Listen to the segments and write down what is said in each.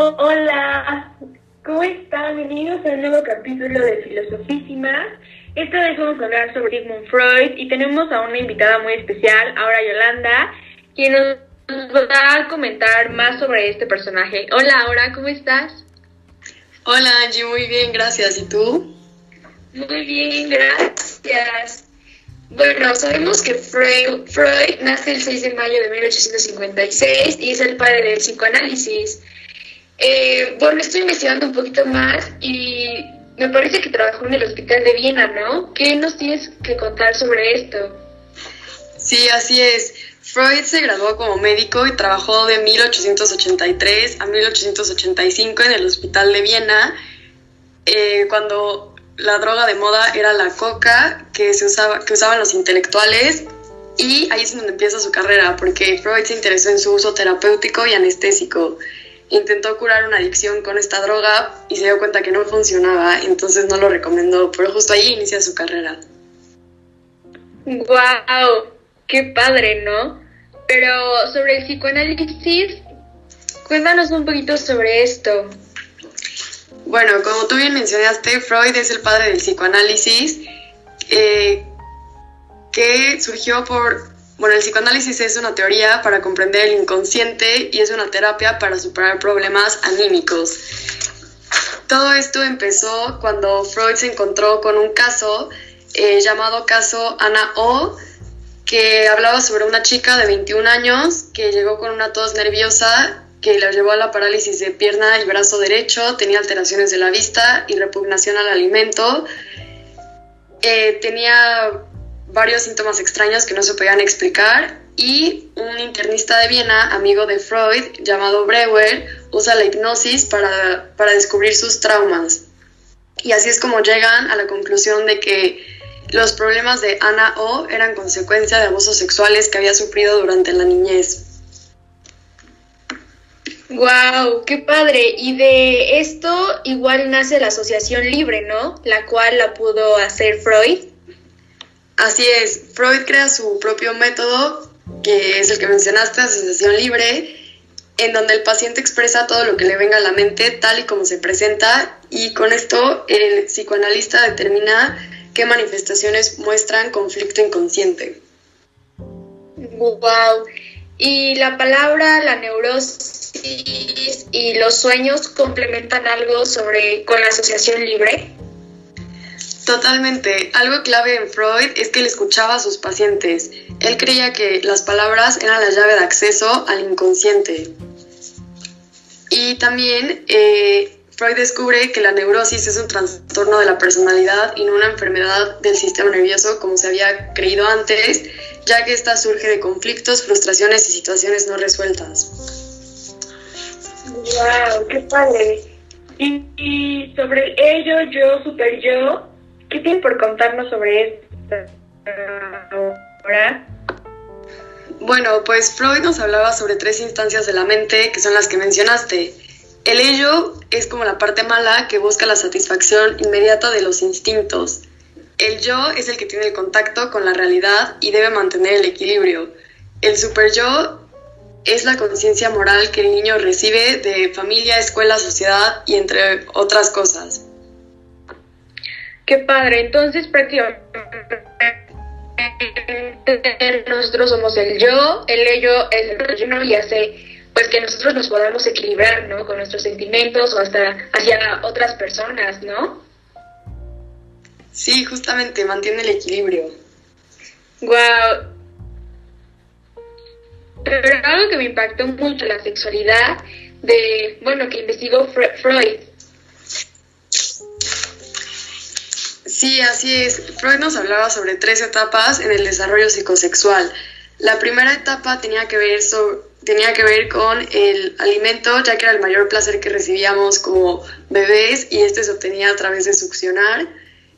Oh, hola, ¿cómo están? Bienvenidos a un nuevo capítulo de Filosofísimas. Esta vez vamos a hablar sobre Sigmund Freud y tenemos a una invitada muy especial, ahora Yolanda, quien nos va a comentar más sobre este personaje. Hola, Aura, ¿cómo estás? Hola Angie, muy bien, gracias. ¿Y tú? Muy bien, gracias. Bueno, sabemos que Freud, Freud, nace el 6 de mayo de 1856 y es el padre del psicoanálisis. Eh, bueno, estoy investigando un poquito más y me parece que trabajó en el hospital de Viena, ¿no? ¿Qué nos tienes que contar sobre esto? Sí, así es. Freud se graduó como médico y trabajó de 1883 a 1885 en el hospital de Viena, eh, cuando la droga de moda era la coca que, se usaba, que usaban los intelectuales y ahí es donde empieza su carrera, porque Freud se interesó en su uso terapéutico y anestésico. Intentó curar una adicción con esta droga y se dio cuenta que no funcionaba, entonces no lo recomendó, pero justo ahí inicia su carrera. ¡Wow! ¡Qué padre, ¿no? Pero sobre el psicoanálisis, cuéntanos un poquito sobre esto. Bueno, como tú bien mencionaste, Freud es el padre del psicoanálisis, eh, que surgió por... Bueno, el psicoanálisis es una teoría para comprender el inconsciente y es una terapia para superar problemas anímicos. Todo esto empezó cuando Freud se encontró con un caso eh, llamado caso Ana O, que hablaba sobre una chica de 21 años que llegó con una tos nerviosa que la llevó a la parálisis de pierna y brazo derecho, tenía alteraciones de la vista y repugnación al alimento, eh, tenía varios síntomas extraños que no se podían explicar y un internista de Viena, amigo de Freud, llamado Breuer, usa la hipnosis para, para descubrir sus traumas. Y así es como llegan a la conclusión de que los problemas de Ana O eran consecuencia de abusos sexuales que había sufrido durante la niñez. Wow, qué padre. Y de esto igual nace la asociación libre, ¿no? La cual la pudo hacer Freud. Así es, Freud crea su propio método, que es el que mencionaste, asociación libre, en donde el paciente expresa todo lo que le venga a la mente tal y como se presenta y con esto el psicoanalista determina qué manifestaciones muestran conflicto inconsciente. Wow. Y la palabra, la neurosis y los sueños complementan algo sobre con la asociación libre? Totalmente. Algo clave en Freud es que él escuchaba a sus pacientes. Él creía que las palabras eran la llave de acceso al inconsciente. Y también eh, Freud descubre que la neurosis es un trastorno de la personalidad y no una enfermedad del sistema nervioso como se había creído antes, ya que esta surge de conflictos, frustraciones y situaciones no resueltas. Wow, qué padre. Y, sobre ello, yo, super yo, ¿qué tienes por contarnos sobre esto ahora? Bueno, pues Freud nos hablaba sobre tres instancias de la mente que son las que mencionaste. El ello es como la parte mala que busca la satisfacción inmediata de los instintos. El yo es el que tiene el contacto con la realidad y debe mantener el equilibrio. El super yo es la conciencia moral que el niño recibe de familia, escuela, sociedad y entre otras cosas. Qué padre, entonces prácticamente nosotros somos el yo, el ello, el yo y hace pues que nosotros nos podamos equilibrar, ¿no? Con nuestros sentimientos o hasta hacia otras personas, ¿no? Sí, justamente mantiene el equilibrio. Wow, pero algo que me impactó mucho la sexualidad de, bueno, que investigó Freud. Sí, así es. Freud nos hablaba sobre tres etapas en el desarrollo psicosexual. La primera etapa tenía que ver, con el alimento, ya que era el mayor placer que recibíamos como bebés y este se obtenía a través de succionar.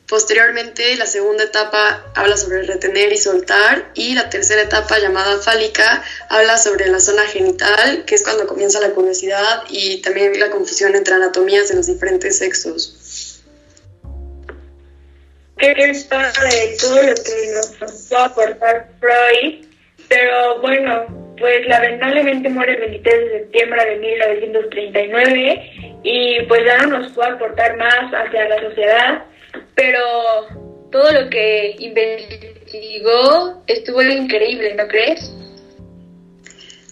Posteriormente, la segunda etapa habla sobre retener y soltar y la tercera etapa llamada fálica habla sobre la zona genital, que es cuando comienza la curiosidad y también la confusión entre anatomías de los diferentes sexos. Qué padre todo lo que nos va a aportar Freud, pero bueno, pues lamentablemente muere el 23 de septiembre de 1939 y pues ya no nos puede aportar más hacia la sociedad, pero todo lo que investigó estuvo increíble, ¿no crees?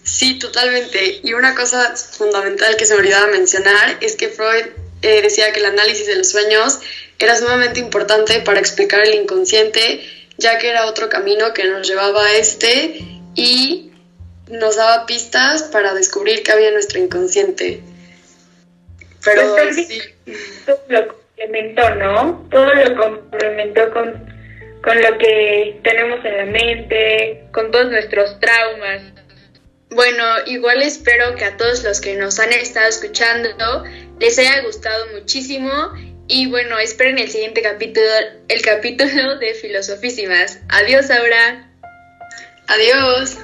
Sí, totalmente. Y una cosa fundamental que se me olvidaba mencionar es que Freud eh, decía que el análisis de los sueños era sumamente importante para explicar el inconsciente, ya que era otro camino que nos llevaba a este y nos daba pistas para descubrir qué había en nuestro inconsciente. Pero sí. Lo complementó, ¿no? Todo lo complementó con, con lo que tenemos en la mente, con todos nuestros traumas. Bueno, igual espero que a todos los que nos han estado escuchando les haya gustado muchísimo y bueno, esperen el siguiente capítulo, el capítulo de Filosofísimas. Adiós, Aura. Adiós.